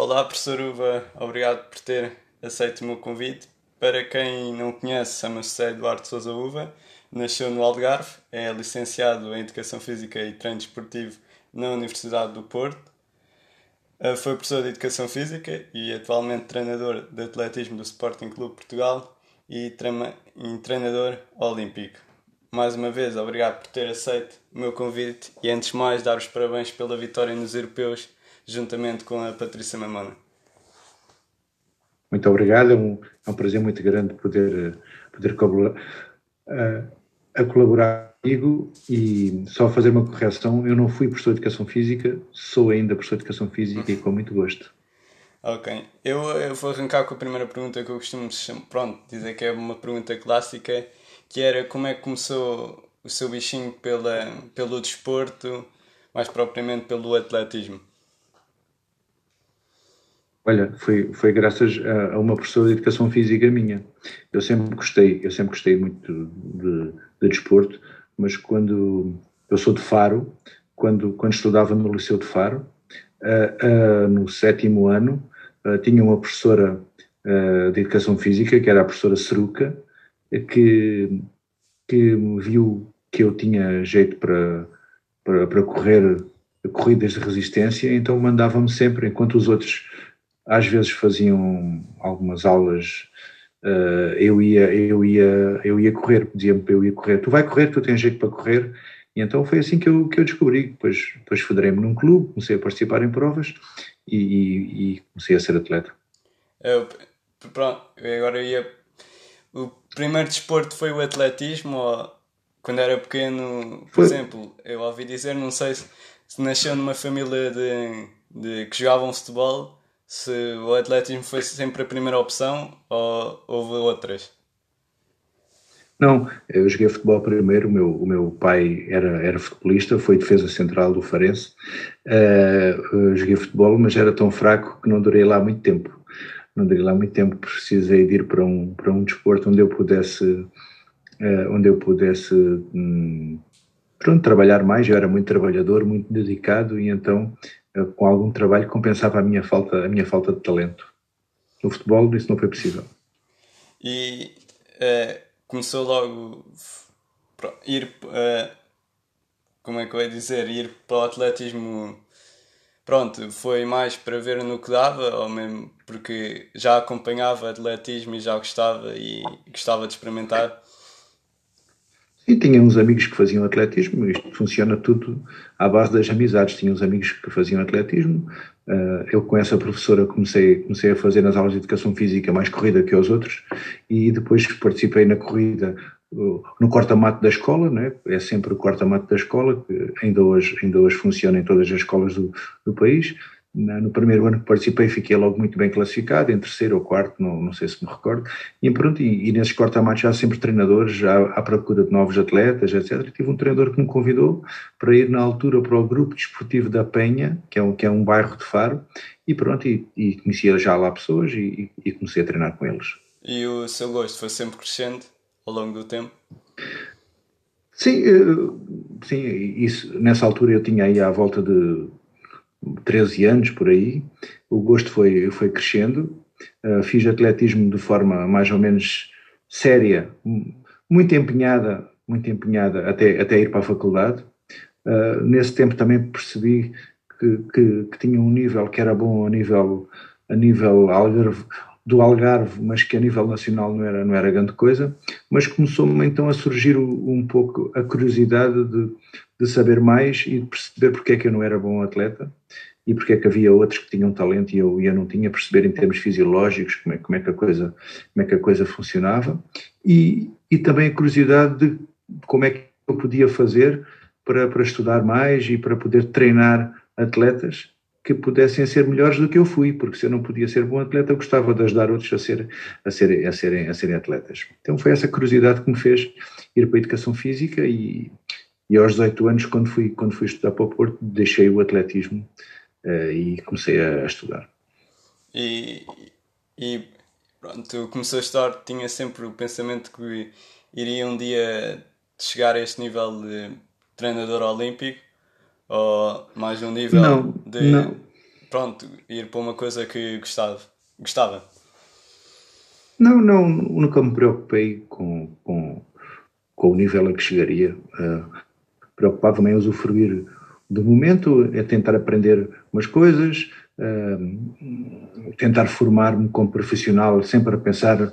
Olá, professor Uva, obrigado por ter aceito o meu convite. Para quem não conhece, chama-se Eduardo Souza Uva, nasceu no Algarve, é licenciado em Educação Física e Treino Desportivo na Universidade do Porto. Eh, foi professor de Educação Física e atualmente treinador de atletismo do Sporting Clube Portugal e treinador olímpico. Mais uma vez, obrigado por ter aceito o meu convite e antes de mais dar os parabéns pela vitória nos europeus juntamente com a Patrícia Mamona. Muito obrigado, é um, é um prazer muito grande poder, poder colaborar, uh, a colaborar comigo e só fazer uma correção, eu não fui professor de Educação Física, sou ainda professor de Educação Física e com muito gosto. Ok, eu, eu vou arrancar com a primeira pergunta que eu costumo pronto, dizer que é uma pergunta clássica, que era como é que começou o seu bichinho pela, pelo desporto, mais propriamente pelo atletismo? Olha, foi, foi graças a, a, uma professora de educação física minha. Eu sempre gostei, eu sempre gostei muito de, de desporto, mas quando eu sou de Faro, quando, quando estudava no Liceu de Faro, uh, uh, no sétimo ano, uh, tinha uma professora de educação física, que era a professora Seruca, que, que viu que eu tinha jeito para, para, para correr corridas de resistência, então mandava-me sempre, enquanto os outros às vezes faziam algumas aulas, uh, eu, ia, eu, ia, eu ia correr, para eu ia correr, tu vai correr, tu tens jeito para correr, e então foi assim que eu, que eu descobri, depois, depois federei-me num clube, comecei a participar em provas e, e, e comecei a ser atleta. Eu, pronto, agora ia... O primeiro desporto foi o atletismo ou quando era pequeno, por foi. exemplo, eu ouvi dizer, não sei se, se nasceu numa família de, de que jogavam futebol se o atletismo foi sempre a primeira opção ou houve outras? Não, eu joguei futebol primeiro, o meu, o meu pai era, era futebolista, foi defesa central do Farense, uh, joguei futebol, mas era tão fraco que não durei lá muito tempo. Não durei lá muito tempo, precisei de ir para um, para um desporto onde eu pudesse, uh, onde eu pudesse um, pronto, trabalhar mais, eu era muito trabalhador, muito dedicado e então com algum trabalho compensava a minha falta, a minha falta de talento. No futebol isso não foi possível. E uh, começou logo a ir, uh, como é que eu ia dizer, ir para o atletismo, pronto, foi mais para ver no que dava, ou mesmo porque já acompanhava atletismo e já gostava e gostava de experimentar? E tinha uns amigos que faziam atletismo, isto funciona tudo à base das amizades. Tinha uns amigos que faziam atletismo, uh, eu com essa professora comecei, comecei a fazer nas aulas de educação física mais corrida que os outros, e depois participei na corrida no corta-mato da escola, né? é sempre o corta-mato da escola, que ainda hoje, ainda hoje funciona em todas as escolas do, do país no primeiro ano que participei fiquei logo muito bem classificado, em terceiro ou quarto, não, não sei se me recordo, e pronto, e, e nesses corta-matos já sempre treinadores, já à procura de novos atletas, etc. Tive um treinador que me convidou para ir na altura para o grupo desportivo da Penha, que é um, que é um bairro de Faro, e pronto, e, e conhecia já lá pessoas e, e comecei a treinar com eles. E o seu gosto foi sempre crescendo ao longo do tempo? Sim, eh, sim isso, nessa altura eu tinha aí à volta de 13 anos por aí, o gosto foi, foi crescendo. Uh, fiz atletismo de forma mais ou menos séria, muito empenhada, muito empenhada até, até ir para a faculdade. Uh, nesse tempo também percebi que, que, que, tinha um nível que era bom a nível, a nível Algarve, do Algarve, mas que a nível nacional não era, não era grande coisa. Mas começou-me então a surgir um pouco a curiosidade de, de saber mais e de perceber porque é que eu não era bom atleta e porque é que havia outros que tinham talento e eu, eu não tinha, perceber em termos fisiológicos como é, como é, que, a coisa, como é que a coisa funcionava e, e também a curiosidade de como é que eu podia fazer para, para estudar mais e para poder treinar atletas que pudessem ser melhores do que eu fui, porque se eu não podia ser bom atleta, eu gostava de ajudar outros a, ser, a, ser, a, serem, a serem atletas. Então foi essa curiosidade que me fez ir para a educação física e, e aos 18 anos, quando fui, quando fui estudar para o Porto, deixei o atletismo uh, e comecei a, a, estudar. E, e pronto, começou a estudar, tinha sempre o pensamento que iria um dia chegar a este nível de treinador olímpico ou mais um nível não, de. Não. pronto, ir para uma coisa que gostava. gostava. Não, não, nunca me preocupei com, com, com o nível a que chegaria. Uh, Preocupava-me em usufruir do momento, é tentar aprender umas coisas, uh, tentar formar-me como profissional, sempre a pensar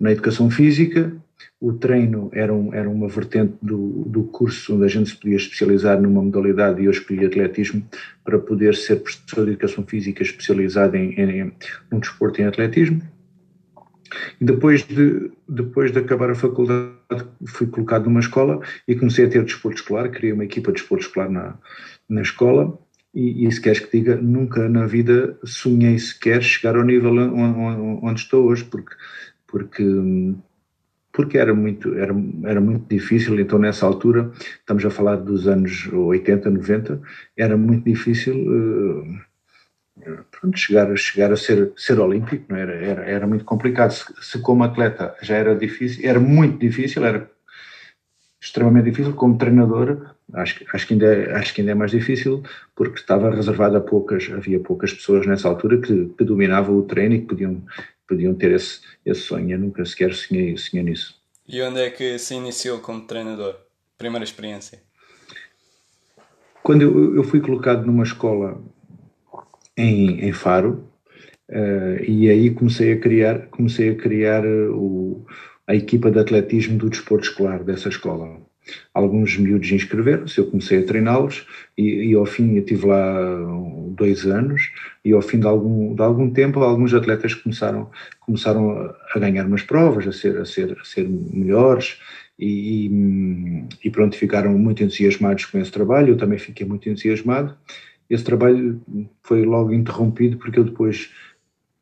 na educação física. O treino era, um, era uma vertente do, do curso onde a gente se podia especializar numa modalidade e eu escolhi atletismo para poder ser professor de educação física especializado em, em, desporto em atletismo. E depois de, depois de acabar a faculdade, fui colocado numa escola e comecei a ter desporto escolar, criei uma equipa de desporto escolar na, na escola e, e se queres que diga, nunca na vida sonhei sequer chegar ao nível onde, onde estou hoje, porque, porque, porque era, muito, era, era muito difícil, então nessa altura, estamos a falar dos anos 80, 90, era muito difícil... Uh, pronto, chegar, chegar a ser, ser olímpico, não era, era, era muito complicado. Se, se, como atleta já era difícil, era muito difícil, era extremamente difícil, como treinador acho, acho, que ainda é, acho que ainda é mais difícil, porque estava reservado a poucas, havia poucas pessoas nessa altura que, que dominavam o treino e que podiam, podiam ter esse, esse sonho. Eu nunca sequer sonhei, sonhei nisso. E onde é que se iniciou como treinador? Primeira experiência? Quando eu, eu fui colocado numa escola em, em Faro, uh, e aí comecei a criar, comecei a criar eh, o, a equipa de atletismo do desporto escolar dessa escola. Alguns miúdos inscreveram-se, eu comecei a treiná-los e, e, ao fim eu tive lá dois anos e ao fim de algum, de algum tempo alguns atletas começaram, começaram a ganhar umas provas, a ser, a ser, a ser melhores e, e, pronto, ficaram muito entusiasmados com esse trabalho, eu também fiquei muito entusiasmado esse trabalho foi logo interrompido porque eu depois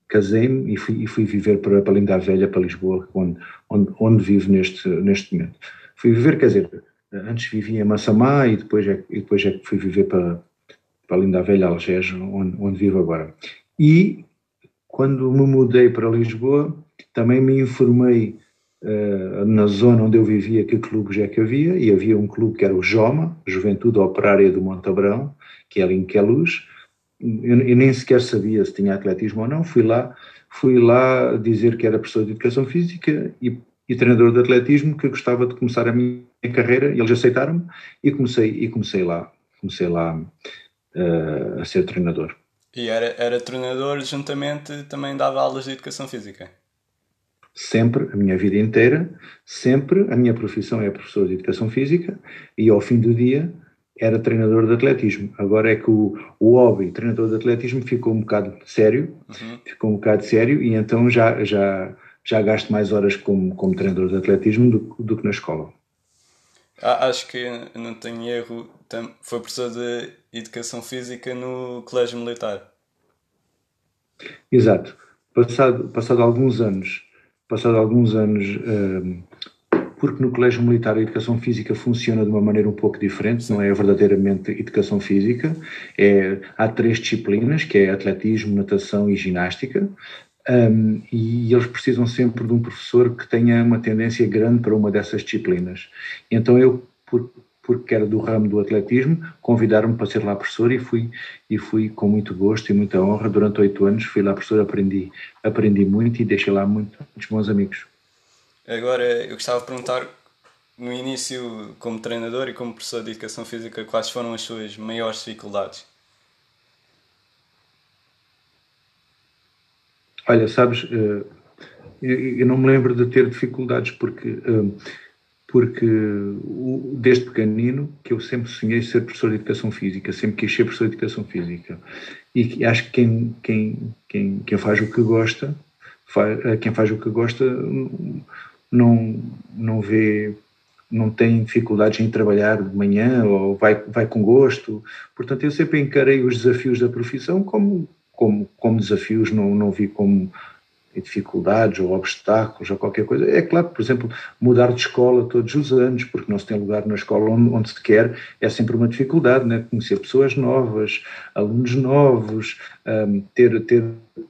casei-me e fui, e fui viver para, para Linda Velha, para Lisboa, onde, onde, onde vivo neste, neste momento. Fui viver, quer dizer, antes vivia em Massamá e depois é, e depois é que fui viver para, para Linda Velha, Algés, onde, onde vivo agora. E quando me mudei para Lisboa, também me informei uh, na zona onde eu vivia que clubes é que havia, e havia um clube que era o JOMA, Juventude Operária do Montabrão, que é ali em Queluz. Eu, eu, nem sequer sabia se tinha atletismo ou não. Fui lá, fui lá dizer que era professor de educação física e, e treinador de atletismo, que gostava de começar a minha carreira. E eles aceitaram-me e comecei e comecei lá, comecei lá uh, a ser treinador. E era, era treinador juntamente também dava aulas de educação física? Sempre, a minha vida inteira, sempre, a minha profissão é professor de educação física e ao fim do dia era treinador de atletismo. Agora é que o, o hobby treinador de atletismo ficou um bocado sério, uhum. ficou um bocado sério e então já, já, já gasto mais horas como, como treinador de atletismo do, do que na escola. Ah, acho que não tenho erro, foi professor de educação física no Colégio Militar. Exato. Passado, passado alguns anos, passado alguns anos hum, porque no Colégio Militar a educação física funciona de uma maneira um pouco diferente, não é verdadeiramente educação física. É, há três disciplinas, que é atletismo, natação e ginástica, um, e eles precisam sempre de um professor que tenha uma tendência grande para uma dessas disciplinas. Então eu, por, porque era do ramo do atletismo, convidaram-me para ser lá professor e fui, e fui com muito gosto e muita honra. Durante oito anos fui lá professor, aprendi, aprendi muito e deixei lá muito, muitos bons amigos. Agora, eu gostava de perguntar, no início, como treinador e como professor de educação física, quais foram as suas maiores dificuldades? Olha, sabes, eh, eu não me lembro de ter dificuldades porque, eh, porque desde pequenino que eu sempre sonhei ser professor de educação física, sempre quis ser professor de educação física. E acho que quem, quem, quem, quem faz o que gosta, eh, quem faz o que gosta não, não vê, não tem dificuldades em trabalhar de manhã ou vai, vai com gosto. Portanto, eu sempre encarei os desafios da profissão como, como, como desafios, não, não vi como dificuldades ou obstáculos ou qualquer coisa. É claro, por exemplo, mudar de escola todos os anos, porque não se tem lugar na escola onde, onde se quer, é sempre uma dificuldade, né? conhecer pessoas novas, alunos novos, um, ter, ter,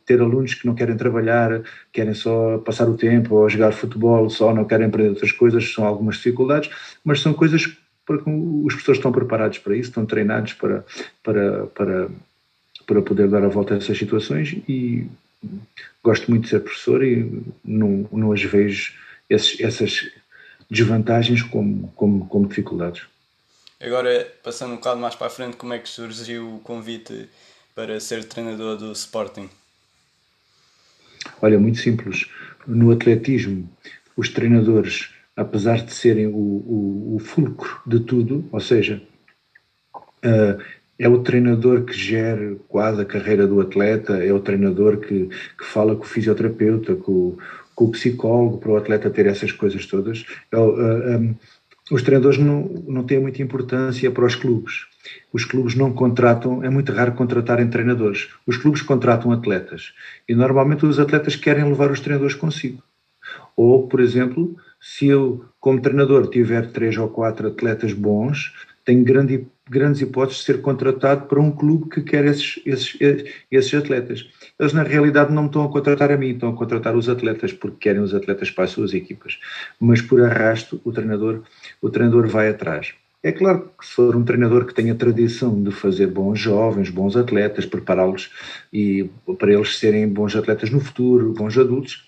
ter alunos que não querem trabalhar, querem só passar o tempo ou jogar futebol, só não querem aprender outras coisas, são algumas dificuldades, mas são coisas que os professores estão preparados para isso, estão treinados para, para, para para poder dar a volta a essas situações e gosto muito de ser professor e não, não as vejo esses, essas desvantagens como, como, como dificuldades. Agora, passando um bocado mais para a frente, como é que surgiu o convite para ser treinador do Sporting? Olha, muito simples. No atletismo, os treinadores, apesar de serem o, o, o fulcro de tudo, ou seja, uh, é o treinador que gera quase a carreira do atleta, é o treinador que, que fala com o fisioterapeuta, com, com o psicólogo, para o atleta ter essas coisas todas. É, uh, ah, um, os treinadores não, não têm muita importância para os clubes. Os clubes não contratam, é muito raro contratarem treinadores. Os clubes contratam atletas. E normalmente os atletas querem levar os treinadores consigo. Ou, por exemplo, se eu, como treinador, tiver três ou quatro atletas bons, tenho grande, grandes hipóteses de ser contratado para um clube que quer esses, esses, esses atletas. Eles, na realidade, não me estão a contratar a mim, estão a contratar os atletas, porque querem os atletas para as suas equipas. Mas, por arrasto, o treinador, o treinador vai atrás. É claro que se for um treinador que tenha tradição de fazer bons jovens, bons atletas, prepará-los e para eles serem bons atletas no futuro, bons adultos,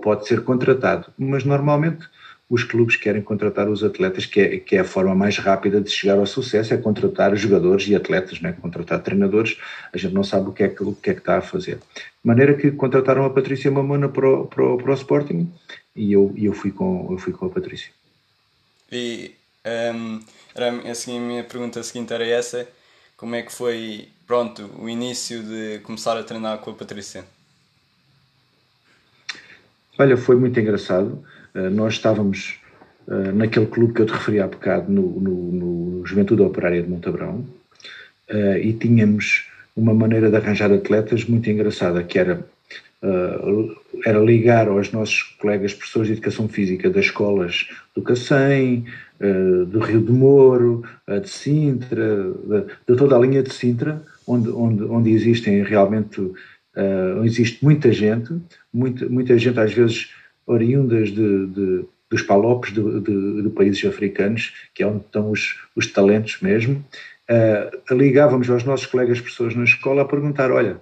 pode ser contratado. Mas normalmente os clubes querem contratar os atletas, que é, que é a forma mais rápida de chegar ao sucesso, é contratar jogadores e atletas, né? contratar treinadores, a gente não sabe o que é que, o que, é que está a fazer. De maneira que contrataram a Patrícia Mamona para o, para o, para o Sporting e eu, eu, fui com, eu fui com a Patrícia. E um, era, assim, a minha pergunta seguinte era essa, como é que foi, pronto, o início de começar a treinar com a Patrícia? Olha, foi muito engraçado. Uh, nós estávamos uh, naquele clube que eu te referi há bocado, no, no, no Juventude Operária de Montabrão, uh, e tínhamos uma maneira de arranjar atletas muito engraçada, que era, era ligar aos nossos colegas professores de Educação Física das escolas do Cacém, do Rio de Moro, de Sintra, de, de, toda a linha de Sintra, onde, onde, onde existem realmente, existe muita gente, muita, muita gente às vezes oriundas de, de dos palopes de, de, de, países africanos, que é onde estão os, os talentos mesmo, uh, ligávamos aos nossos colegas professores na escola a perguntar, olha,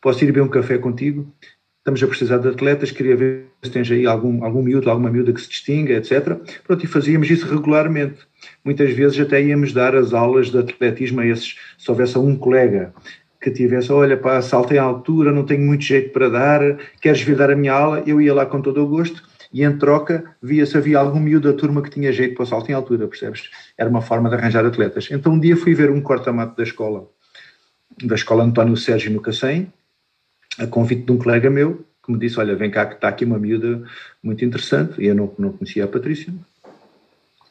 posso ir beber um café contigo? Estamos a precisar de atletas, queria ver se tens aí algum, algum miúdo, alguma miúda que se distinga, etc. Pronto, e fazíamos isso regularmente. Muitas vezes até íamos dar as aulas de atletismo a esses, se houvesse um colega que tivesse, olha pá, saltei à altura, não tenho muito jeito para dar, queres vir dar a minha aula? Eu ia lá com todo o gosto e em troca via se havia algum miúdo da turma que tinha jeito para o salto em altura, percebes? Era uma forma de arranjar atletas. Então um dia fui ver um corta-mato da escola, da escola António Sérgio no Cacém, a convite de um colega meu, que me disse, olha, vem cá que está aqui uma miúda muito interessante, e eu não, não conhecia a Patrícia,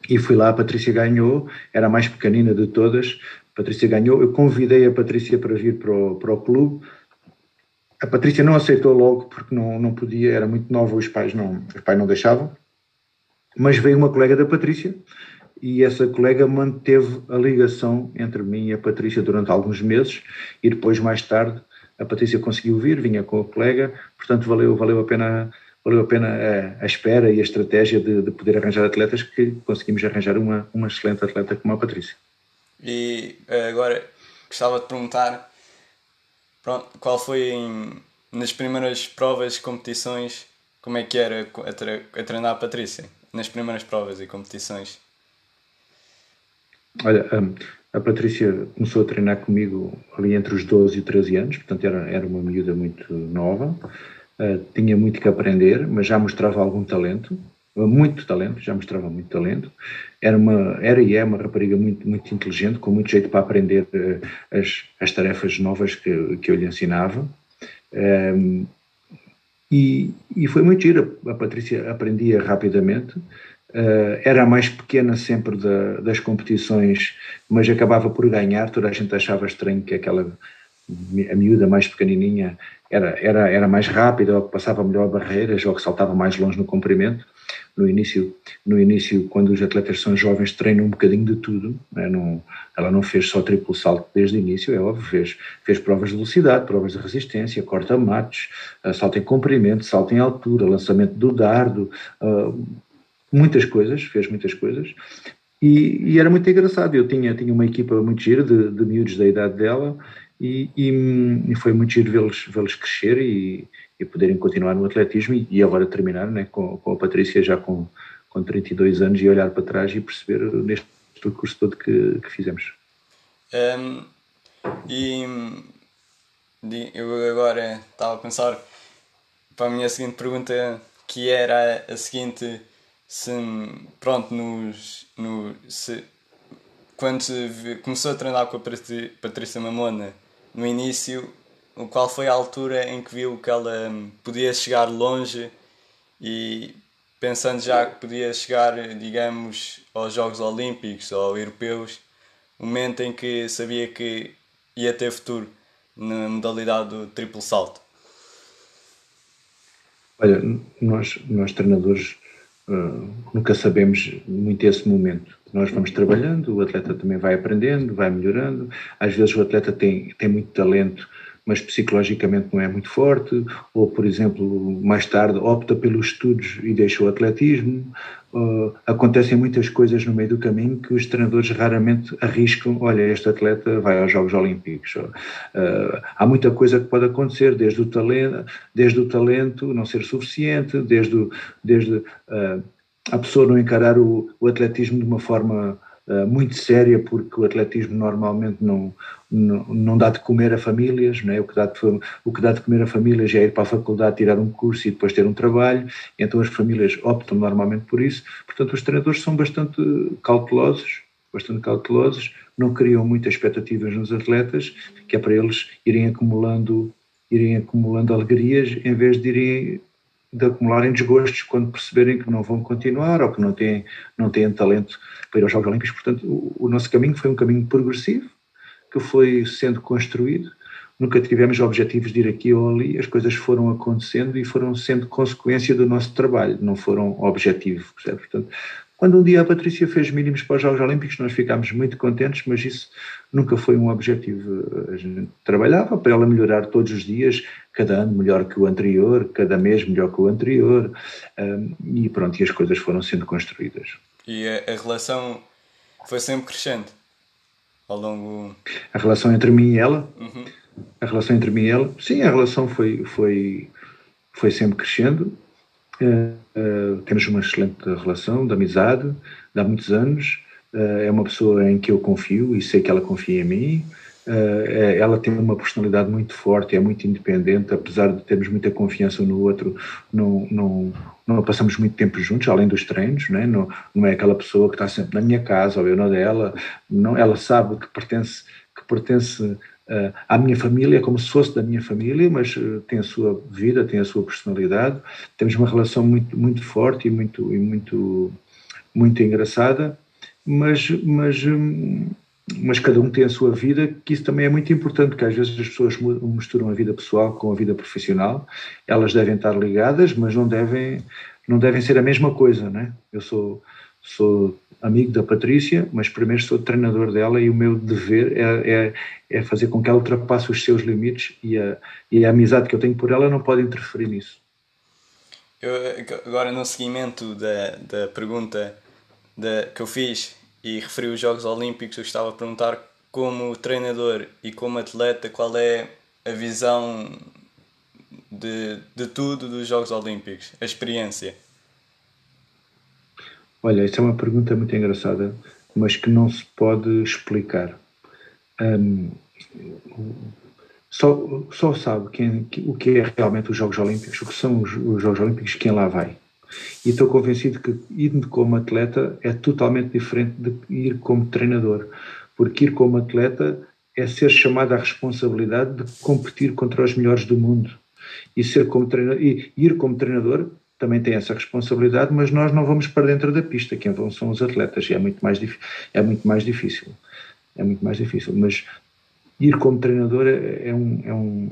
e fui lá, a Patrícia ganhou, era a mais pequenina de todas, Patrícia ganhou. Eu convidei a Patrícia para vir para o, para o clube. A Patrícia não aceitou logo porque não, não podia, era muito nova, os pais não, os pais não deixavam. Mas veio uma colega da Patrícia e essa colega manteve a ligação entre mim e a Patrícia durante alguns meses e depois mais tarde a Patrícia conseguiu vir, vinha com a colega, portanto valeu, valeu a pena valeu a pena a, a espera e a estratégia de, de, poder arranjar atletas que conseguimos arranjar uma, uma excelente atleta como a Patrícia. E eh, agora gostava de perguntar pronto, qual foi em, nas primeiras provas, competições, como é que era a, tre a treinar a Patrícia? Nas primeiras provas e competições? Olha, um, a Patrícia começou a treinar comigo ali entre os 12 e 13 anos, portanto era, era uma miúda muito nova, uh, tinha muito que aprender, mas já mostrava algum talento muito talento, já mostrava muito talento. Era, uma, era e é uma rapariga muito, muito inteligente, com muito jeito para aprender uh, as, as tarefas novas que, que eu lhe ensinava. Um, ehm, e, e foi muito giro. A Patrícia aprendia rapidamente. Uh, era a mais pequena sempre da, das competições, mas acabava por ganhar. Toda a gente achava estranho que aquela a miúda mais pequenininha era, era, era mais rápida, ou que passava melhor barreiras, ou que saltava mais longe no comprimento no início, no início, quando os atletas são jovens, treinam um bocadinho de tudo. Né? Não, ela não fez só triplo salto desde o início, é óbvio, fez, fez provas de velocidade, provas de resistência, corta-matos, uh, salto em comprimento, salto em altura, lançamento do dardo, uh, muitas coisas, fez muitas coisas. E, e, era muito engraçado. Eu tinha, tinha uma equipa muito gira de, de miúdos da idade dela e, e, e foi muito giro vê-los vê crescer e, e poderem continuar no atletismo e, agora terminar né, com, com a Patrícia já com, com 32 anos e olhar para trás e perceber neste percurso todo que, que fizemos. Um, e eu agora estava a pensar para a minha seguinte pergunta que era a seguinte se pronto nos, no, se, quando começou a treinar com a Patrícia Mamona no início qual foi a altura em que viu que ela hum, podia chegar longe e pensando já que podia chegar, digamos, aos Jogos Olímpicos ou Europeus, o momento em que sabia que ia ter futuro na modalidade do triplo salto? Olha, nós, nós treinadores uh, nunca sabemos muito esse momento. Nós vamos trabalhando, o atleta também vai aprendendo, vai melhorando. Às vezes o atleta tem, tem muito talento, mas psicologicamente não é muito forte, ou, por exemplo, mais tarde opta pelos estudos e deixa o atletismo. Uh, acontecem muitas coisas no meio do caminho que os treinadores raramente arriscam. Olha, este atleta vai aos Jogos Olímpicos. Uh, há muita coisa que pode acontecer, desde o talento, desde o talento não ser suficiente, desde, desde uh, a pessoa não encarar o, o atletismo de uma forma muito séria, porque o atletismo normalmente não, não, não, dá de comer a famílias, não é? o, que dá de, o que dá de comer a famílias é ir para a faculdade, tirar um curso e depois ter um trabalho, então as famílias optam normalmente por isso. Portanto, os treinadores são bastante cautelosos, bastante cautelosos, não criam muitas expectativas nos atletas, que é para eles irem acumulando irem acumulando alegrias em vez de irem de acumularem desgostos quando perceberem que não vão continuar ou que não têm, não têm talento para ir aos Jogos Olímpicos. Portanto, o, o nosso caminho foi um caminho progressivo, que foi sendo construído. Nunca tivemos objetivos de ir aqui ou ali, as coisas foram acontecendo e foram sendo consequência do nosso trabalho, não foram objetivo. Percebe? Portanto, quando um dia a Patrícia fez mínimos para os Jogos Olímpicos, nós ficámos muito contentes, mas isso nunca foi um objetivo. A gente trabalhava para ela melhorar todos os dias, cada ano melhor que o anterior, cada mês melhor que o anterior, um, e pronto, e as coisas foram sendo construídas. E a, a relação foi sempre crescente ao longo. A relação entre mim e ela? Uhum. A relação entre mim e ela? Sim, a relação foi, foi, foi sempre crescendo. Uh, temos uma excelente relação de amizade de há muitos anos. Uh, é uma pessoa em que eu confio e sei que ela confia em mim. É, ela tem uma personalidade muito forte, é muito independente, apesar de termos muita confiança no outro, não, não, não passamos muito tempo juntos, além dos treinos, não é? Não, não é aquela pessoa que está sempre na minha casa ou eu na dela. Não, ela sabe que pertence, que pertence à minha família, como se fosse da minha família, mas uh, tem a sua vida, tem a sua personalidade. Temos uma relação muito, muito forte e muito, e muito, muito engraçada, mas, mas, hum, mas cada um tem a sua vida, que isso também é muito importante, porque às vezes as pessoas misturam a vida pessoal com a vida profissional. Elas devem estar ligadas, mas não devem, não devem ser a mesma coisa, né? Eu sou sou amigo da Patrícia, mas primeiro sou treinador dela e o meu dever é, é, é, fazer com que ela ultrapasse os seus limites e a, e a amizade que eu tenho por ela não pode interferir nisso. Eu, agora, no seguimento da, da pergunta da, que eu fiz e referi os Jogos Olímpicos, eu estava a perguntar como treinador e como atleta qual é a visão de, de tudo dos Jogos Olímpicos, a experiência. Olha, essa é uma pergunta muito engraçada, mas que não se pode explicar. Um, só, só sabe quem, o que é realmente os Jogos Olímpicos, o que são os, os Jogos Olímpicos, quem lá vai. E estou convencido que ir como atleta é totalmente diferente de ir como treinador, porque ir como atleta é ser chamado à responsabilidade de competir contra os melhores do mundo. E, ser como treinador, e ir como treinador também tem essa responsabilidade, mas nós não vamos para dentro da pista, quem vão são os atletas, e é muito mais, é muito mais difícil. É muito mais difícil, mas ir como treinador é, é um, é um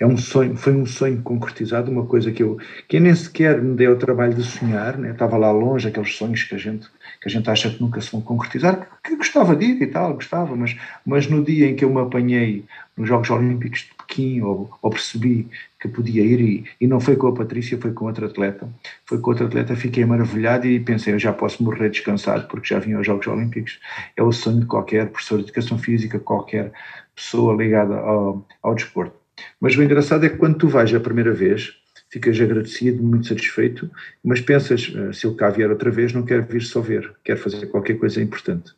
é um sonho, foi um sonho concretizado, uma coisa que eu, que nem sequer me dei o trabalho de sonhar, né? estava lá longe, aqueles sonhos que a gente, que a gente acha que nunca se vão concretizar, que, gostava de ir e tal, gostava, mas, mas no dia em que eu me apanhei nos Jogos Olímpicos Pequim ou, ou, percebi que podia ir e, e, não foi com a Patrícia, foi com outro atleta. Foi com outro atleta, fiquei maravilhado e pensei, eu já posso morrer descansado porque já vim aos Jogos Olímpicos. É o sonho de qualquer professor de Educação Física, qualquer pessoa ligada ao, ao desporto. Mas o engraçado é que quando tu vais a primeira vez, ficas agradecido, muito satisfeito, mas pensas, ah, se eu cá vier outra vez, não quero vir só ver, quero fazer qualquer coisa importante.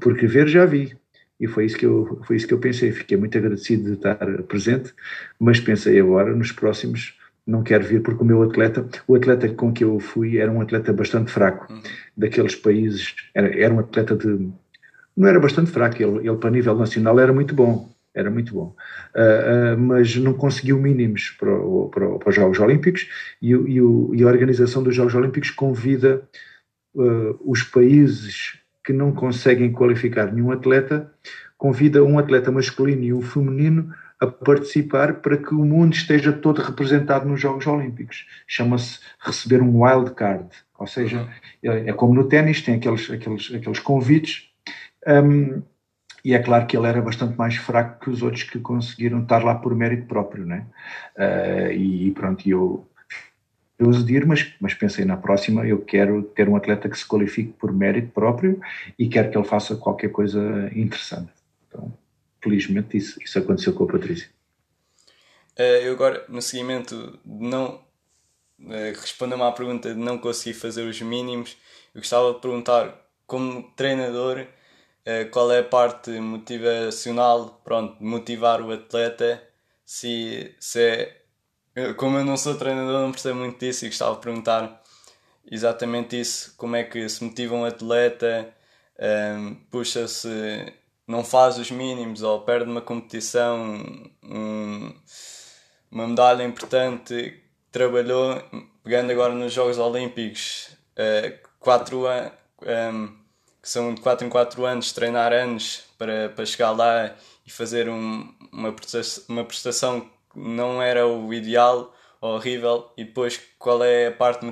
Porque ver já vi, e foi isso que eu foi isso que eu pensei. Fiquei muito agradecido de estar presente mas pensei agora nos próximos não quero vir porque o meu atleta o atleta com que eu fui era um atleta bastante fraco. Uhum. daqueles países era, era um atleta de não era bastante fraco ele, ele para nível nacional era muito bom era muito bom. Uh, uh, mas não conseguiu mínimos para, para, para os Jogos Olímpicos e, e, o, e, a organização dos Jogos Olímpicos convida uh, os países que não conseguem qualificar nenhum atleta, convida um atleta masculino e um feminino a participar para que o mundo esteja todo representado nos Jogos Olímpicos. Chama-se receber um wild card, ou seja, uhum. é, é, como no ténis, tem aqueles, aqueles, aqueles convites. Um, e é claro que ele era bastante mais fraco que os outros que conseguiram estar lá por mérito próprio, né? Uh, e pronto, eu uso de ir, mas, mas pensei na próxima, eu quero ter um atleta que se qualifique por mérito próprio e quero que ele faça qualquer coisa interessante. Então, felizmente isso, isso aconteceu com a Patrícia. Uh, eu agora, no seguimento não uh, respondendo à pergunta de não conseguir fazer os mínimos, eu gostava de perguntar, como treinador, uh, qual é a parte motivacional, pronto, motivar o atleta, se, se é como eu não sou treinador, não percebo muito disso e gostava de perguntar exatamente isso: como é que se motiva um atleta, um, puxa-se, não faz os mínimos ou perde uma competição, um, uma medalha importante, trabalhou, pegando agora nos Jogos Olímpicos, uh, quatro anos. Um, que são de 4 em 4 anos, treinar anos para, para chegar lá e fazer um, uma, prestação, uma prestação não era o ideal, horrível, e depois qual é a parte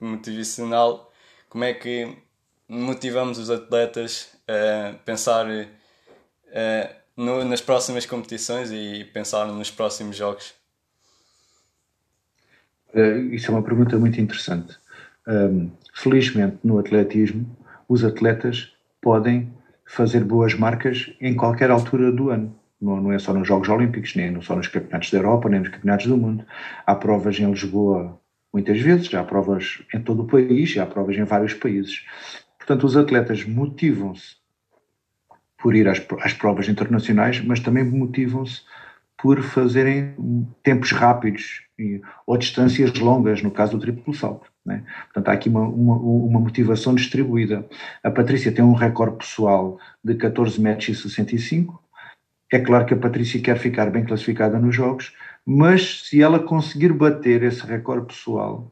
motivacional, como é que motivamos os atletas a pensar no, nas próximas competições e pensar nos próximos jogos? Uh, isso é uma pergunta muito interessante. Um, felizmente, no atletismo, os atletas podem fazer boas marcas em qualquer altura do ano. Não, não é só nos Jogos Olímpicos, nem só nos Campeonatos da Europa, nem nos Campeonatos do Mundo. Há provas em Lisboa muitas vezes, há provas em todo o país, há provas em vários países. Portanto, os atletas motivam-se por ir às, às provas internacionais, mas também motivam-se por fazerem tempos rápidos ou distâncias longas, no caso do triplo salto. Né? Portanto, há aqui uma, uma, uma, motivação distribuída. A Patrícia tem um recorde pessoal de 14 metros e 65, é claro que a Patrícia quer ficar bem classificada nos jogos, mas se ela conseguir bater esse recorde pessoal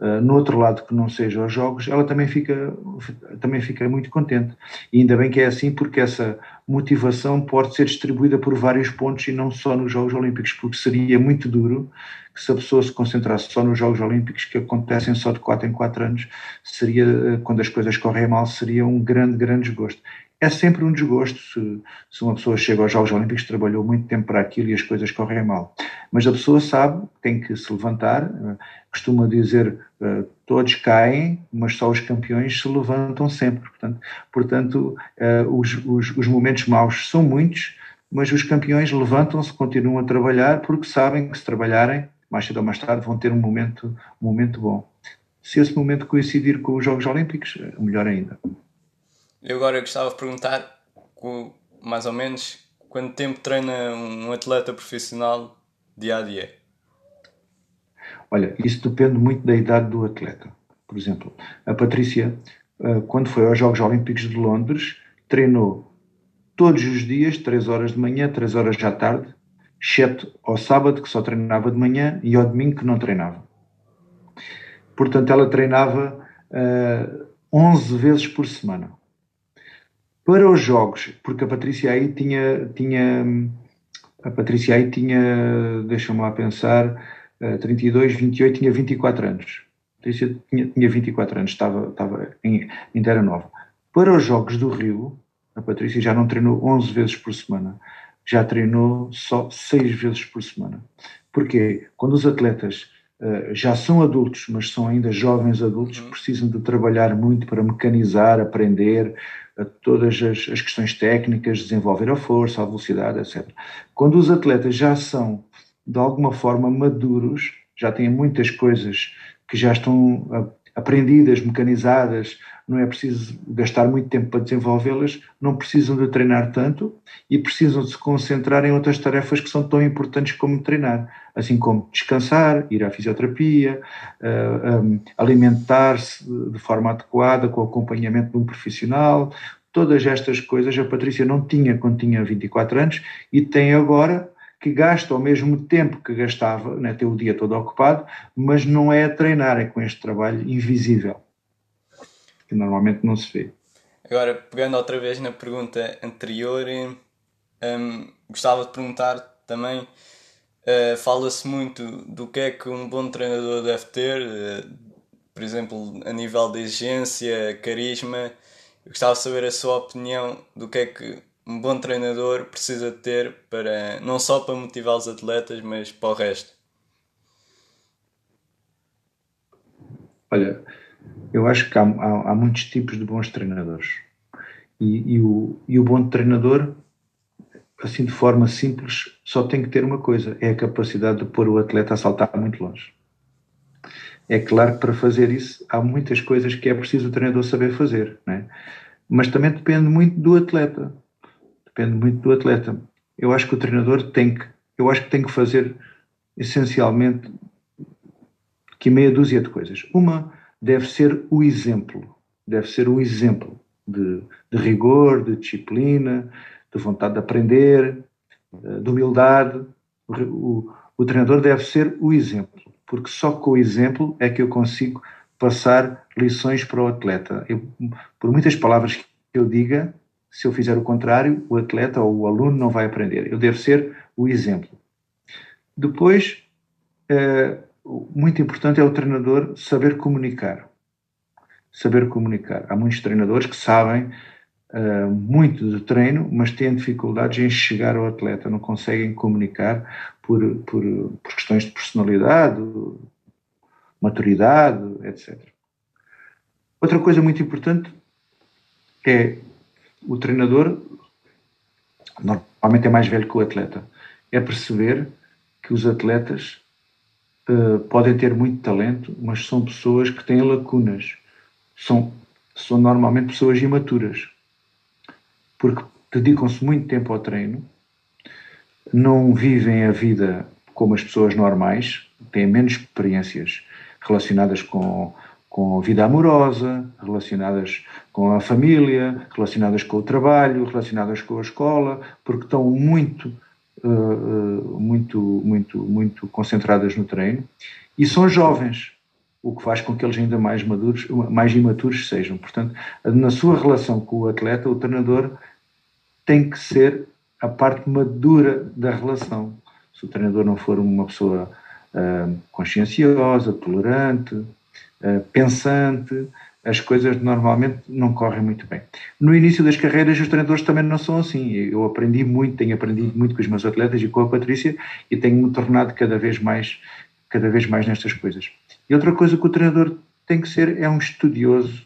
uh, no outro lado que não seja os jogos, ela também fica, também fica muito contente. E ainda bem que é assim, porque essa motivação pode ser distribuída por vários pontos e não só nos Jogos Olímpicos, porque seria muito duro que se a pessoa se concentrasse só nos Jogos Olímpicos, que acontecem só de 4 em 4 anos, seria, eh, quando as coisas correm mal, seria um grande, grande desgosto é sempre um desgosto se, se, uma pessoa chega aos Jogos Olímpicos, trabalhou muito tempo para aquilo e as coisas correm mal. Mas a pessoa sabe, tem que se levantar, eh, costuma dizer uh, todos caem, mas só os campeões se levantam sempre. Portanto, portanto uh, os, os, os momentos maus são muitos, mas os campeões levantam-se, continuam a trabalhar, porque sabem que se trabalharem, mais cedo ou mais tarde, vão ter um momento, um momento bom. Se esse momento coincidir com os Jogos Olímpicos, melhor ainda. Eu agora gostava de perguntar, mais ou menos, quanto tempo treina um atleta profissional dia a dia? Olha, isso depende muito da idade do atleta. Por exemplo, a Patrícia, eh, quando foi aos Jogos Olímpicos de Londres, treinou todos os dias, 3 horas de manhã, 3 horas à tarde, exceto ao sábado, que só treinava de manhã, e ao domingo, que não treinava. Portanto, ela treinava uh, eh, 11 vezes por semana para os jogos, porque a Patrícia aí tinha, tinha a Patrícia aí tinha, deixa-me lá pensar, 32, 28, tinha 24 anos. A Patrícia tinha, tinha 24 anos, estava, estava em, ainda era nova. Para os Jogos do Rio, a Patrícia já não treinou 11 vezes por semana. já treinou só seis vezes por semana. Porquê? Quando os atletas uh, já são adultos, mas são ainda jovens adultos, uhum. precisam de trabalhar muito para mecanizar, aprender uh, todas as, as, questões técnicas, desenvolver a força, a velocidade, etc. Quando os atletas já são, de alguma forma, maduros, já têm muitas coisas que já estão uh, aprendidas, mecanizadas, não é preciso gastar muito tempo para desenvolvê-las, não precisam de treinar tanto e precisam de se concentrar em outras tarefas que são tão importantes como treinar, assim como descansar, ir à fisioterapia, uh, um, alimentar-se de forma adequada com o acompanhamento de um profissional. Todas estas coisas a Patrícia não tinha quando tinha 24 anos e tem agora que gasta ao mesmo tempo que gastava, né, tem o dia todo ocupado, mas não é a treinar, é com este trabalho invisível que normalmente não se vê. Agora, pegando outra vez na pergunta anterior, um, gostava de perguntar também: uh, fala-se muito do que é que um bom treinador deve ter, uh, por exemplo, a nível de exigência, carisma. Eu gostava de saber a sua opinião do que é que um bom treinador precisa ter para não só para motivar os atletas, mas para o resto. Olha, eu acho que há, há, há muitos tipos de bons treinadores. E, e, o, e o bom treinador, assim de forma simples, só tem que ter uma coisa: é a capacidade de pôr o atleta a saltar muito longe. É claro que para fazer isso há muitas coisas que é preciso o treinador saber fazer, né? mas também depende muito do atleta. Depende muito do atleta. Eu acho que o treinador tem que, eu acho que tem que fazer essencialmente que meia dúzia de coisas. Uma deve ser o exemplo, deve ser o exemplo de, de rigor, de disciplina, de vontade de aprender, eh, de humildade. O, o, o, treinador deve ser o exemplo, porque só com o exemplo é que eu consigo passar lições para o atleta. Eu, por muitas palavras que eu diga, se eu fizer o contrário, o atleta ou o aluno não vai aprender. Eu devo ser o exemplo. Depois, eh, muito importante é o treinador saber comunicar. Saber comunicar. Há muitos treinadores que sabem uh, muito de treino, mas têm dificuldades em chegar ao atleta, não conseguem comunicar por, por, por questões de personalidade, maturidade, etc. Outra coisa muito importante é o treinador, normalmente é mais velho que o atleta, é perceber que os atletas uh, podem ter muito talento, mas são pessoas que têm lacunas. São, são normalmente pessoas imaturas, porque dedicam-se muito tempo ao treino, não vivem a vida como as pessoas normais, têm menos experiências relacionadas com, com a vida amorosa, relacionadas com a família, relacionadas com o trabalho, relacionadas com a escola, porque estão muito muito, muito, muito concentradas no treino e são jovens, o que faz com que eles ainda mais maduros, mais imaturos sejam. Portanto, na sua relação com o atleta, o treinador tem que ser a parte madura da relação. Se o treinador não for uma pessoa uh, conscienciosa, tolerante, uh, pensante, as coisas normalmente não correm muito bem. No início das carreiras, os treinadores também não são assim. Eu aprendi muito, tenho aprendido muito com os meus atletas e com a Patrícia e tenho-me tornado cada vez mais, cada vez mais nestas coisas. E outra coisa que o treinador tem que ser é um estudioso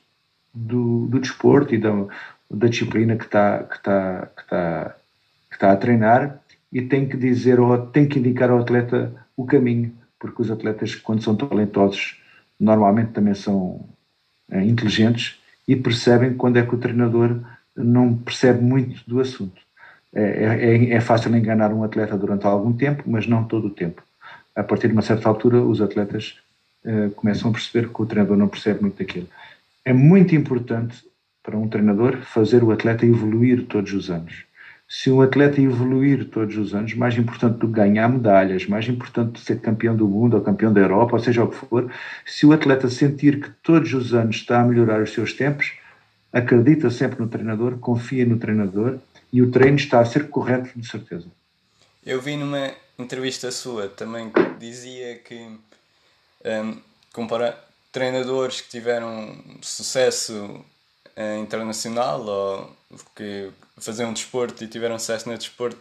do, do desporto e da, da disciplina que está, que, está, que, está, que a treinar e tem que dizer ou tem que indicar ao atleta o caminho, porque os atletas, quando são talentosos, normalmente também são inteligentes e percebem quando é que o treinador não percebe muito do assunto. É, é, é, fácil enganar um atleta durante algum tempo, mas não todo o tempo. A partir de uma certa altura, os atletas uh, começam a perceber que o treinador não percebe muito daquilo. É muito importante para um treinador fazer o atleta evoluir todos os anos se um atleta evoluir todos os anos, mais importante do que ganhar medalhas, mais importante do que ser campeão do mundo ou campeão da Europa, ou seja o que for, se o atleta sentir que todos os anos está a melhorar os seus tempos, acredita sempre no treinador, confia no treinador e o treino está a ser correto, de certeza. Eu vi numa entrevista sua também que dizia que um, treinadores que tiveram sucesso uh, internacional ou que fazer um desporto e tiveram sucesso no desporto,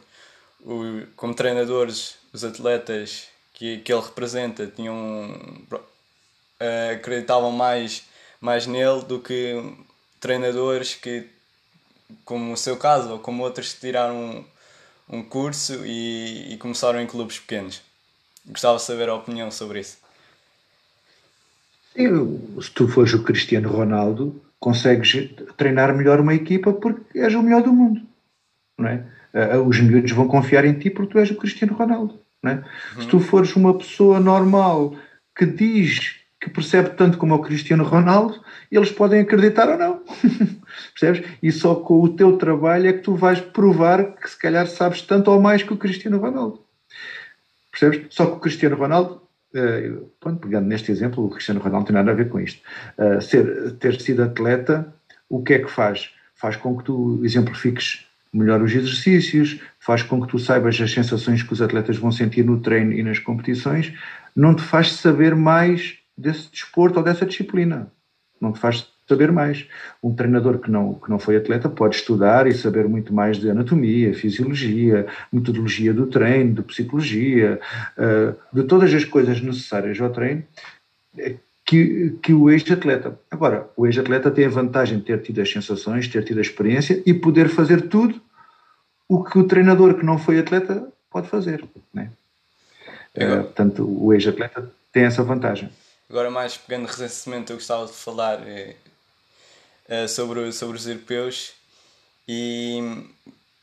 o, como treinadores, os atletas que, que ele representa tinham uh, acreditavam mais, mais nele do que treinadores que, como o seu caso, ou como outros tiraram um, um curso e, e começaram em clubes pequenos. Gostava de saber a opinião sobre isso. se tu fores o Cristiano Ronaldo, consegues treinar melhor uma equipa porque és o melhor do mundo. Não é? Os miúdos vão confiar em ti porque tu és o Cristiano Ronaldo. Não é? Uhum. Se tu fores uma pessoa normal que diz que percebe tanto como o Cristiano Ronaldo, eles podem acreditar ou não. Percebes? E só com o teu trabalho é que tu vais provar que se calhar sabes tanto ou mais que o Cristiano Ronaldo. Percebes? Só que o Cristiano Ronaldo, uh, pronto, pegando neste exemplo, o Cristiano Ronaldo não tem nada a ver com isto. Uh, ser, ter sido atleta, o que é que faz? Faz com que tu exemplifiques melhor os exercícios, faz com que tu saibas as sensações que os atletas vão sentir no treino e nas competições, não te faz saber mais desse desporto ou dessa disciplina. Não te faz saber mais. Um treinador que não, que não foi atleta pode estudar e saber muito mais de anatomia, fisiologia, metodologia do treino, de psicologia, uh, de todas as coisas necessárias ao treino eh, que, que o ex-atleta. Agora, o ex-atleta tem a vantagem de ter tido as sensações, ter tido a experiência e poder fazer tudo o que o treinador que não foi atleta pode fazer. Né? Uh, portanto, o ex-atleta tem essa vantagem. Agora, mais pegando recentemente, eu gostava de falar uh, sobre, sobre os europeus. E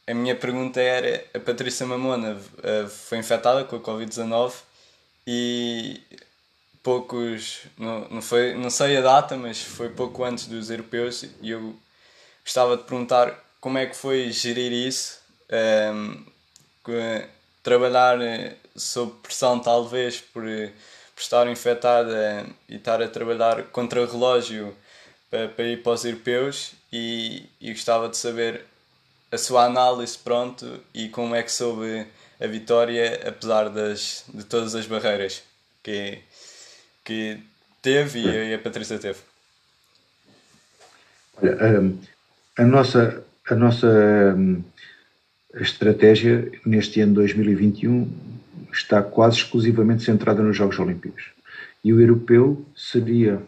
a minha pergunta era: a Patrícia Mamona uh, foi infectada com a Covid-19 e poucos, não, não, foi, não sei a data, mas foi pouco antes dos europeus e eu gostava de perguntar como é que foi gerir isso, um, ehm, trabalhar sob pressão talvez por por estar infectada e estar a trabalhar contra relógio para, para ir para os europeus e, e gostava de saber a sua análise pronto e como é que soube a vitória apesar das, de todas as barreiras que, que teve e a Patrícia teve. Olha, a, a nossa, a nossa estratégia neste ano 2021 está quase exclusivamente centrada nos Jogos Olímpicos. E o europeu seria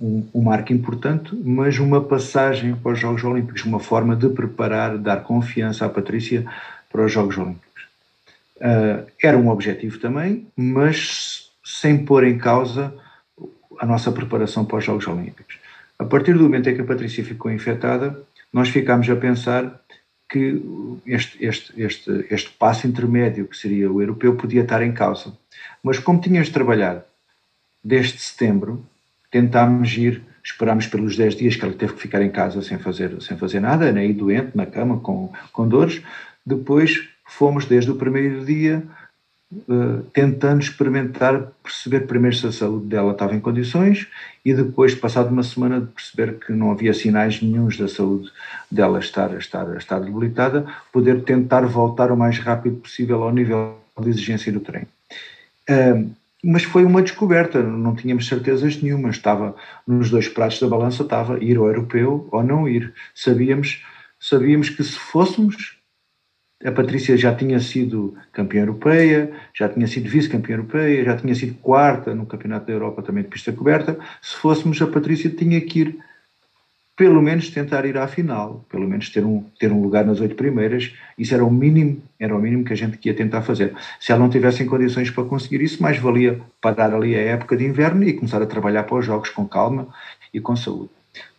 um, um, marco importante, mas uma passagem para os Jogos Olímpicos, uma forma de preparar, dar confiança à Patrícia para os Jogos Olímpicos. Uh, era um objetivo também, mas sem pôr em causa a nossa preparação para os Jogos Olímpicos. A partir do momento em que a Patrícia ficou infectada, nós ficámos a pensar que este, este, este, este passo intermédio, que seria o europeu, podia estar em causa. Mas como tínhamos trabalhado desde setembro, tentámos ir, esperámos pelos 10 dias que ela teve que ficar em casa sem fazer, sem fazer nada, né, doente, na cama, com, com dores. Depois fomos, desde o primeiro dia, uh, tentando experimentar, perceber primeiro se a saúde dela estava em condições e depois, passado uma semana, de perceber que não havia sinais nenhums da saúde dela estar, estar, estar debilitada, poder tentar voltar o mais rápido possível ao nível de exigência do treino. Uh, mas foi uma descoberta, não tínhamos certezas nenhuma, estava nos dois pratos da balança, estava ir ao europeu ou não ir. Sabíamos, sabíamos que se fôssemos a Patrícia já tinha sido campeã europeia, já tinha sido vice-campeã europeia, já tinha sido quarta no Campeonato da Europa também de pista coberta. Se fôssemos, a Patrícia tinha que ir, pelo menos tentar ir à final, pelo menos ter um, ter um lugar nas oito primeiras. Isso era o mínimo, era o mínimo que a gente ia tentar fazer. Se ela não tivesse em condições para conseguir isso, mais valia parar ali a época de inverno e começar a trabalhar para os jogos com calma e com saúde.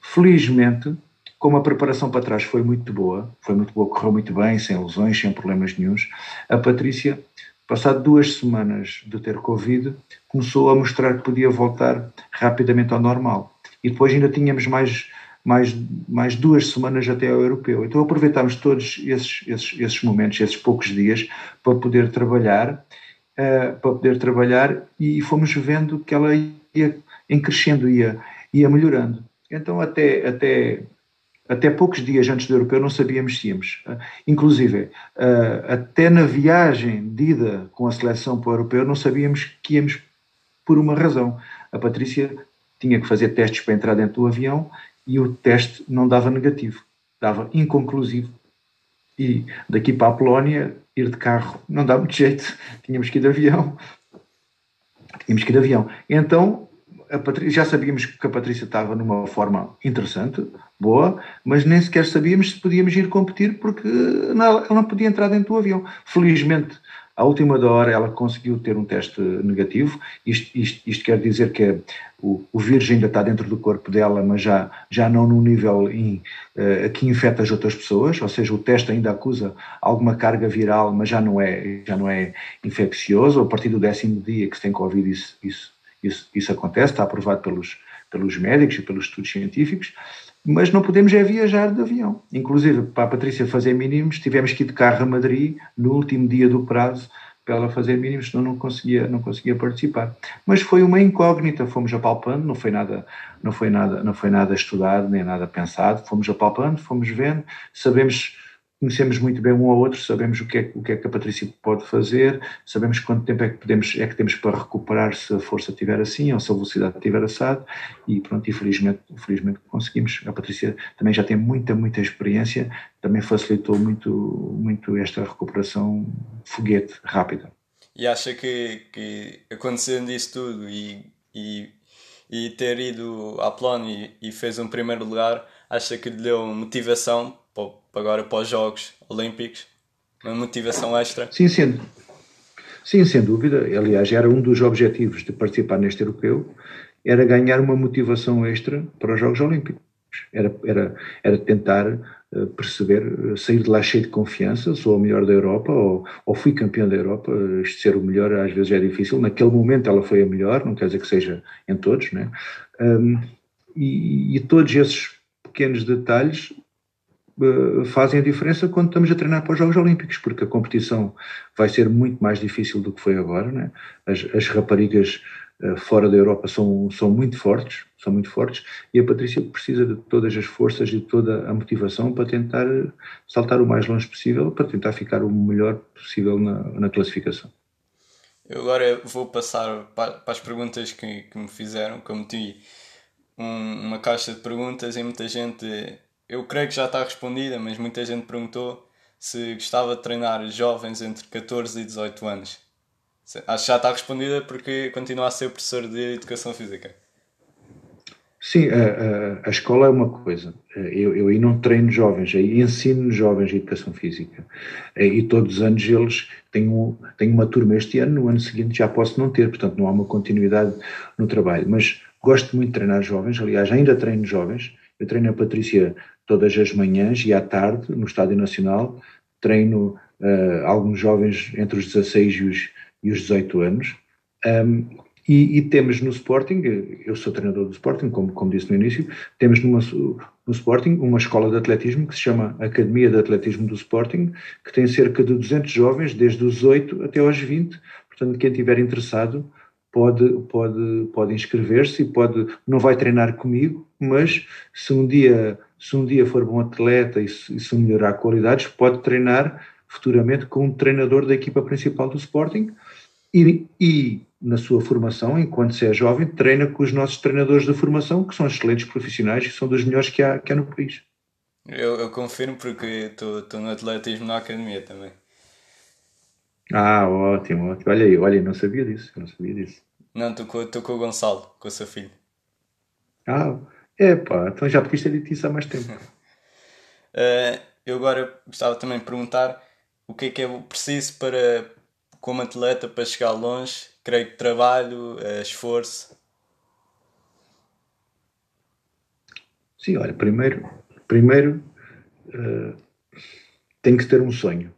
Felizmente, como a preparação para trás foi muito boa, foi muito boa, correu muito bem, sem lesões, sem problemas nenhums, a Patrícia, passado duas semanas de ter Covid, começou a mostrar que podia voltar rapidamente ao normal. E depois ainda tínhamos mais, mais, mais duas semanas até ao europeu. Então aproveitámos todos esses, esses, esses momentos, esses poucos dias, para poder trabalhar, uh, para poder trabalhar e fomos vendo que ela ia crescendo, ia, ia melhorando. Então até, até até poucos dias antes do europeu não sabíamos se íamos. Ah, inclusive, ah, até na viagem de ida com a seleção para o europeu não sabíamos que íamos por uma razão. A Patrícia tinha que fazer testes para entrar dentro do avião e o teste não dava negativo, dava inconclusivo. E daqui para a Polónia ir de carro não dá muito jeito, tínhamos que ir de avião. Tínhamos que ir de avião. Então, Patrícia, já sabíamos que a Patrícia estava numa forma interessante, boa, mas nem sequer sabíamos se podíamos ir competir porque ela não podia entrar dentro do avião. Felizmente, à última da hora ela conseguiu ter um teste negativo. Isto, isto, isto quer dizer que o, o, vírus ainda está dentro do corpo dela, mas já, já não no nível uh, que infecta as outras pessoas, ou seja, o teste ainda acusa alguma carga viral, mas já não é, já não é infeccioso. A partir do décimo dia que se tem Covid, isso, isso, isso, isso acontece, está aprovado pelos, pelos médicos e pelos estudos científicos mas não podemos é viajar de avião. Inclusive, para a Patrícia fazer mínimos, tivemos que ir de carro a Madrid no último dia do prazo para ela fazer mínimos, senão não conseguia, não conseguia participar. Mas foi uma incógnita, fomos apalpando, não foi nada, não foi nada, não foi nada estudado nem nada pensado, fomos apalpando, fomos vendo, sabemos conhecemos muito bem um ao outro, sabemos o que, é, o que é que a Patrícia pode fazer, sabemos quanto tempo é que, podemos, é que temos para recuperar se a força estiver assim ou se a velocidade estiver assado e pronto, infelizmente, infelizmente conseguimos. A Patrícia também já tem muita, muita experiência, também facilitou muito, muito esta recuperação foguete rápida. E acha que, que acontecendo isso tudo e, e, e ter ido à plano e, e fez um primeiro lugar, acha que lhe deu motivação agora para os Jogos Olímpicos? Uma motivação extra? Sim, sim. Sim, sem dúvida. Aliás, era um dos objetivos de participar neste europeu, era ganhar uma motivação extra para os Jogos Olímpicos. Era, era, era tentar uh, perceber, uh, sair de lá cheio de confiança, sou o melhor da Europa, ou, ou fui campeão da Europa, uh, isto ser o melhor às vezes é difícil, naquele momento ela foi a melhor, não quer dizer que seja em todos, né? Um, e, e todos esses pequenos detalhes eh, fazem a diferença quando estamos a treinar para os Jogos Olímpicos, porque a competição vai ser muito mais difícil do que foi agora. Né? As, as raparigas uh, fora da Europa são, são muito fortes, são muito fortes, e a Patrícia precisa de todas as forças e de toda a motivação para tentar saltar o mais longe possível, para tentar ficar o melhor possível na, na classificação. Eu agora vou passar para, as perguntas que, que me fizeram, como meti um, uma caixa de perguntas e muita gente eu creio que já está respondida, mas muita gente perguntou se gostava de treinar jovens entre 14 e 18 anos. Acho que já está respondida porque continua a ser professor de Educação Física. Sim, a, a, a escola é uma coisa. Eu, eu aí não treino jovens, aí ensino jovens Educação Física. E todos os anos eles têm, um, têm uma turma este ano, no ano seguinte já posso não ter, portanto não há uma continuidade no trabalho. Mas gosto muito de treinar jovens, aliás, ainda treino jovens. Eu treino a Patrícia todas as manhãs e à tarde, no Estádio Nacional, treino uh, alguns jovens entre os 16 e os, e os 18 anos. Um, e, e, temos no Sporting, eu sou treinador do Sporting, como, como disse no início, temos numa, no Sporting uma escola de atletismo que se chama Academia de Atletismo do Sporting, que tem cerca de 200 jovens, desde os 8 até aos 20. Portanto, quem estiver interessado pode, pode, pode inscrever-se e pode, não vai treinar comigo, mas se um dia se um dia for bom atleta e se, e se melhorar qualidades, pode treinar futuramente com um treinador da equipa principal do Sporting e, e, na sua formação, enquanto se é jovem, treina com os nossos treinadores de formação, que são excelentes profissionais e são dos melhores que há, que há no país. Eu, eu confirmo porque estou no atletismo na academia também. Ah, ótimo, ótimo. Olha aí, olha, não sabia disso, não sabia disso. Não, estou com, com o Gonçalo, com o seu filho. Ah, é pá, então já podias ter dito isso há mais tempo. uh, eu agora gostava também de perguntar o que é que é preciso para, como atleta, para chegar longe? Creio que trabalho, uh, esforço. Sim, olha, primeiro, primeiro uh, tem que ter um sonho.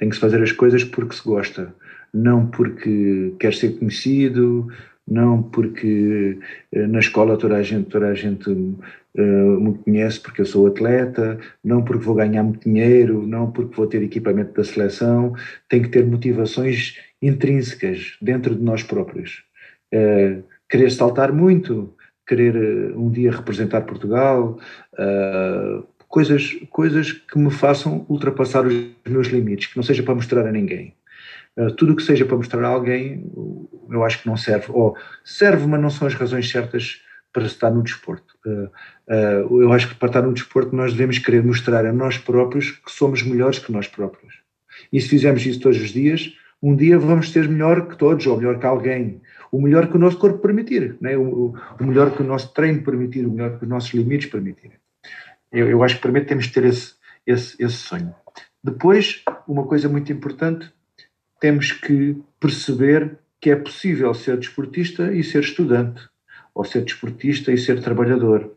Tem que se fazer as coisas porque se gosta, não porque quer ser conhecido, não porque eh, na escola toda a gente, toda a gente uh, me conhece porque eu sou atleta, não porque vou ganhar muito dinheiro, não porque vou ter equipamento da seleção, tem que ter motivações intrínsecas dentro de nós próprios. Uh, querer saltar muito, querer uh, um dia representar Portugal, coisas, coisas que me façam ultrapassar os meus limites, que não seja para mostrar a ninguém. Uh, tudo o que seja para mostrar a alguém, eu acho que não serve. Ou serve, mas não são as razões certas para estar no desporto. Uh, uh, eu acho que para estar no desporto nós devemos querer mostrar a nós próprios que somos melhores que nós próprios. E se fizermos isso todos os dias, um dia vamos ser melhor que todos, ou melhor que alguém. O melhor que o nosso corpo permitir, né? o, o melhor que o nosso treino permitir, o melhor que os nossos limites permitirem. Eu, eu acho que primeiro temos de ter esse, esse, esse sonho. Depois, uma coisa muito importante, temos que perceber que é possível ser desportista e ser estudante, ou ser desportista e ser trabalhador.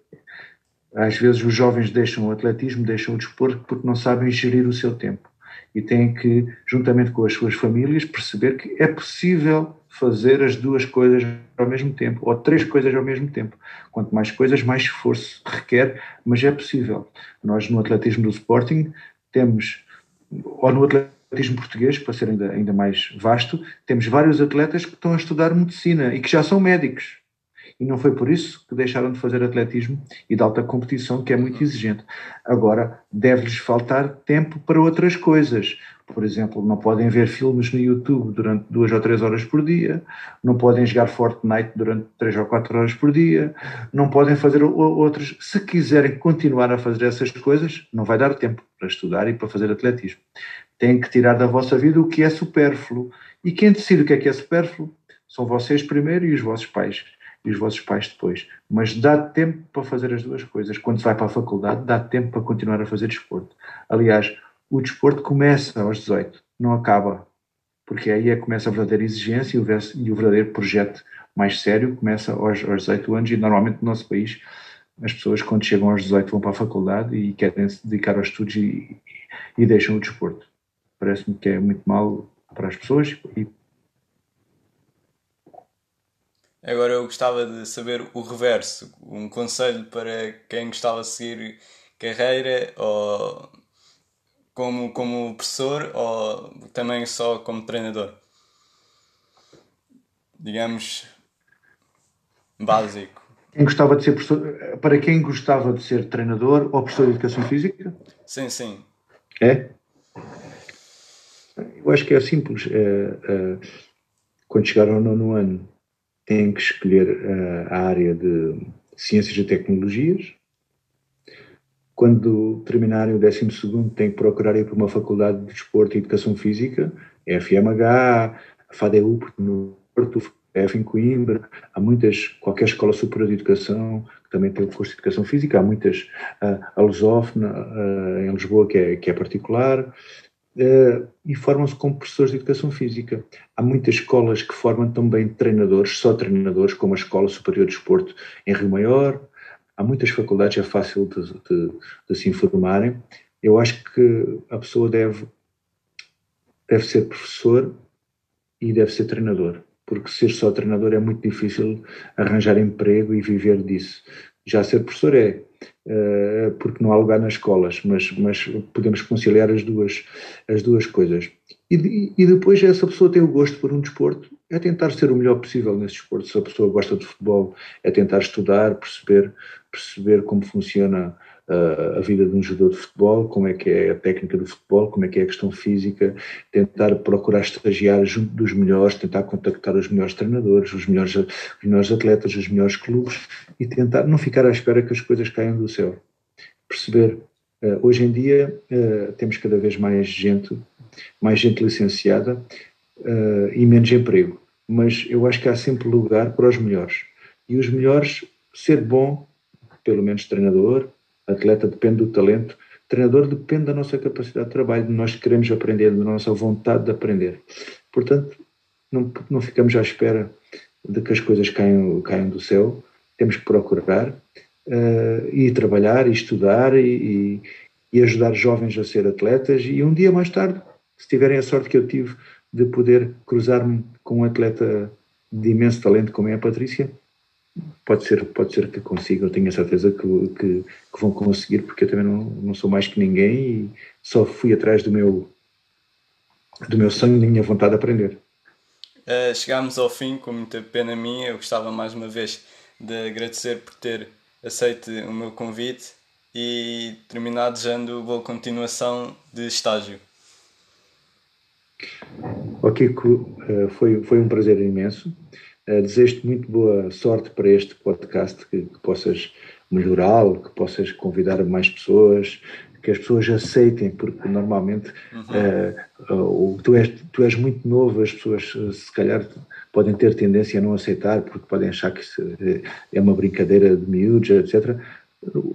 Às vezes os jovens deixam o atletismo, deixam o desporto porque não sabem gerir o seu tempo e têm que, juntamente com as suas famílias, perceber que é possível fazer as duas coisas ao mesmo tempo, ou três coisas ao mesmo tempo. Quanto mais coisas, mais esforço requer, mas é possível. Nós, no atletismo do Sporting, temos, ou no atletismo português, para ser ainda, ainda mais vasto, temos vários atletas que estão a estudar medicina e que já são médicos e não foi por isso que deixaram de fazer atletismo e de alta competição, que é muito exigente. Agora, deve-lhes faltar tempo para outras coisas. Por exemplo, não podem ver filmes no YouTube durante duas ou três horas por dia, não podem jogar Fortnite durante três ou quatro horas por dia, não podem fazer outros. Se quiserem continuar a fazer essas coisas, não vai dar tempo para estudar e para fazer atletismo. Têm que tirar da vossa vida o que é supérfluo. E quem decide o que é que é supérfluo são vocês primeiro e os vossos pais e os vossos pais depois. Mas dá tempo para fazer as duas coisas. Quando se vai para a faculdade, dá tempo para continuar a fazer desporto. Aliás, o desporto começa aos 18, não acaba. Porque aí é que começa a verdadeira exigência e o verdadeiro projeto mais sério começa aos, aos 18 anos e normalmente no nosso país as pessoas quando chegam aos 18 vão para a faculdade e querem se dedicar aos estudos e, e deixam o desporto. Parece-me que é muito mal para as pessoas e Agora eu gostava de saber o reverso, um conselho para quem gostava de seguir carreira ou como, como professor ou também só como treinador. Digamos básico. Quem gostava de ser professor, para quem gostava de ser treinador ou professor de educação física? Sim, sim. É? Eu acho que é simples. É, é, quando chegaram ao nono ano, têm que escolher uh, a área de Ciências e Tecnologias. Quando terminarem o 12 têm que procurar ir para uma faculdade de Desporto e Educação Física, FMH, a FADEU no Porto, F em Coimbra, há muitas, qualquer escola superior de educação que também tem o curso de Educação Física, há muitas, uh, a Lusófona uh, em Lisboa que é, que é particular, uh, e formam-se como professores de educação física. Há muitas escolas que formam também treinadores, só treinadores, como a Escola Superior de Desporto em Rio Maior. Há muitas faculdades, é fácil de, de, de se informarem. Eu acho que a pessoa deve, deve ser professor e deve ser treinador, porque ser só treinador é muito difícil arranjar emprego e viver disso. Já ser professor é, uh, porque não há lugar nas escolas, mas, mas podemos conciliar as duas, as duas coisas. E, e depois essa pessoa tem o gosto por um desporto, é tentar ser o melhor possível nesse desporto. Se a pessoa gosta de futebol, é tentar estudar, perceber, perceber como funciona a vida de um jogador de futebol, como é que é a técnica do futebol, como é que é a questão física, tentar procurar estagiar junto dos melhores, tentar contactar os melhores treinadores, os melhores, os melhores atletas, os melhores clubes e tentar não ficar à espera que as coisas caiam do céu. Perceber, uh, hoje em dia uh, temos cada vez mais gente, mais gente licenciada uh, e menos emprego, mas eu acho que há sempre lugar para os melhores. E os melhores, ser bom, pelo menos treinador, Atleta depende do talento, treinador depende da nossa capacidade de trabalho, de nós queremos aprender, da nossa vontade de aprender. Portanto, não, não ficamos à espera de que as coisas caiam, caiam do céu, temos que procurar uh, e trabalhar e estudar e, e, e ajudar jovens a ser atletas e um dia mais tarde, se tiverem a sorte que eu tive de poder cruzar-me com um atleta de imenso talento como é a Patrícia, pode ser, pode ser que consigam, tenho a certeza que, que, que, vão conseguir, porque eu também não, não sou mais que ninguém e só fui atrás do meu, do meu sonho da minha vontade de aprender. Uh, chegámos ao fim, com muita pena minha. Eu gostava mais uma vez de agradecer por ter aceito o meu convite e terminar desejando boa continuação de estágio. Ok, uh, foi, foi um prazer imenso. Uh, Desejo-te muito boa sorte para este podcast, que, que possas melhorá-lo, que possas convidar mais pessoas, que as pessoas aceitem, porque normalmente uhum. uh, tu, és, tu és muito novo, as pessoas se calhar podem ter tendência a não aceitar, porque podem achar que é uma brincadeira de miúdos, etc.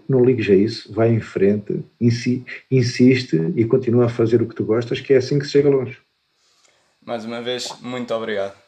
Não ligues a isso, vai em frente, insiste e continua a fazer o que tu gostas, que é assim que se chega longe. Mais uma vez, muito obrigado.